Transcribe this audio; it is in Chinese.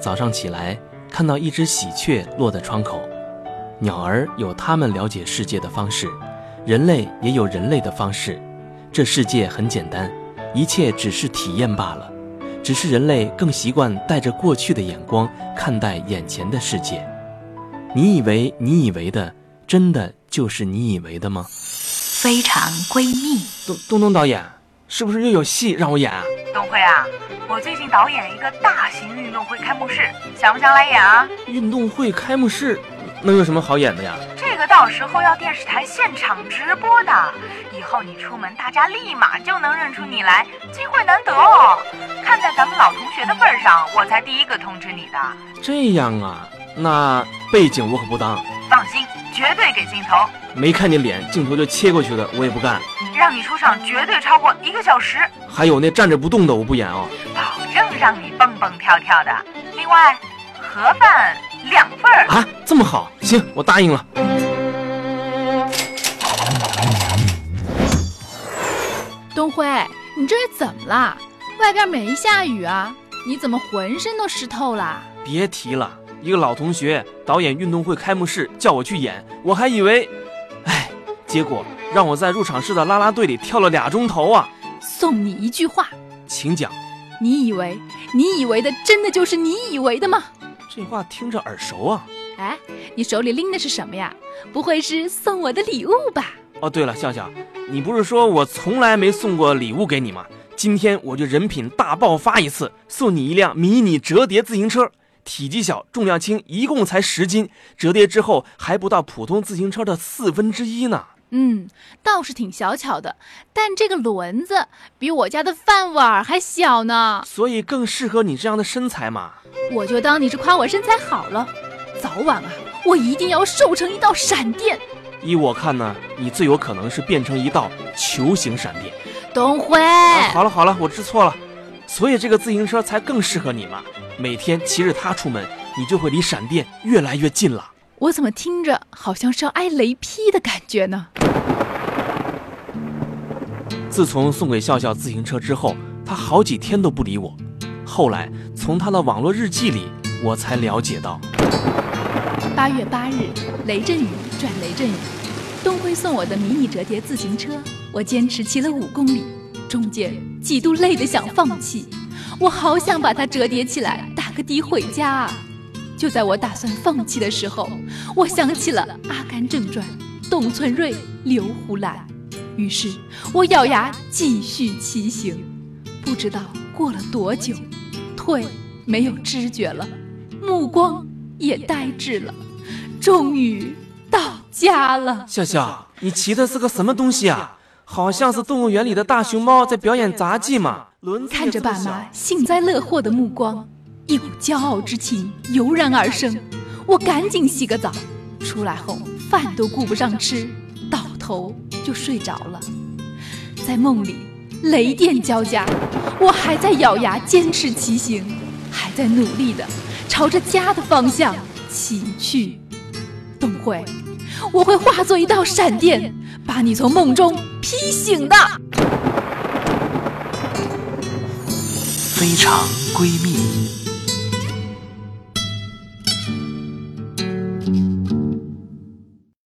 早上起来看到一只喜鹊落在窗口。鸟儿有它们了解世界的方式，人类也有人类的方式。这世界很简单，一切只是体验罢了。只是人类更习惯带着过去的眼光看待眼前的世界。你以为你以为的，真的就是你以为的吗？非常闺蜜，东东东导演，是不是又有戏让我演啊？东辉啊，我最近导演一个大型运动会开幕式，想不想来演啊？运动会开幕式，能有什么好演的呀？这个到时候要电视台现场直播的，以后你出门，大家立马就能认出你来，机会难得哦。看在咱们老同学的份上，我才第一个通知你的。这样啊，那背景我可不当。放心，绝对给镜头。没看见脸，镜头就切过去的，我也不干。让你出场绝对超过一个小时。还有那站着不动的，我不演哦。保证让你蹦蹦跳跳的。另外，盒饭两份儿啊，这么好，行，我答应了。东辉，你这是怎么了？外边没下雨啊，你怎么浑身都湿透了？别提了，一个老同学导演运动会开幕式，叫我去演，我还以为，哎，结果让我在入场式的啦啦队里跳了俩钟头啊！送你一句话，请讲。你以为你以为的真的就是你以为的吗？这话听着耳熟啊！哎，你手里拎的是什么呀？不会是送我的礼物吧？哦，对了，笑笑，你不是说我从来没送过礼物给你吗？今天我就人品大爆发一次，送你一辆迷你折叠自行车，体积小，重量轻，一共才十斤，折叠之后还不到普通自行车的四分之一呢。嗯，倒是挺小巧的，但这个轮子比我家的饭碗还小呢，所以更适合你这样的身材嘛。我就当你是夸我身材好了，早晚啊，我一定要瘦成一道闪电。依我看呢，你最有可能是变成一道球形闪电。东辉，啊，好了好了，我知错了，所以这个自行车才更适合你嘛。每天骑着它出门，你就会离闪电越来越近了。我怎么听着好像是要挨雷劈的感觉呢？自从送给笑笑自行车之后，他好几天都不理我。后来从他的网络日记里，我才了解到：八月八日，雷阵雨转雷阵雨，东辉送我的迷你折叠自行车，我坚持骑了五公里，中间几度累得想放弃。我好想把它折叠起来，打个的回家啊！就在我打算放弃的时候，我想起了《阿甘正传》，董存瑞、刘胡兰，于是我咬牙继续骑行。不知道过了多久，腿没有知觉了，目光也呆滞了，终于到家了。笑笑，你骑的是个什么东西啊？好像是动物园里的大熊猫在表演杂技嘛。看着爸妈幸灾乐祸的目光。一股骄傲之情油然而生，我赶紧洗个澡，出来后饭都顾不上吃，倒头就睡着了。在梦里，雷电交加，我还在咬牙坚持骑行，还在努力的朝着家的方向骑去。董慧，我会化作一道闪电，把你从梦中劈醒的。非常闺蜜。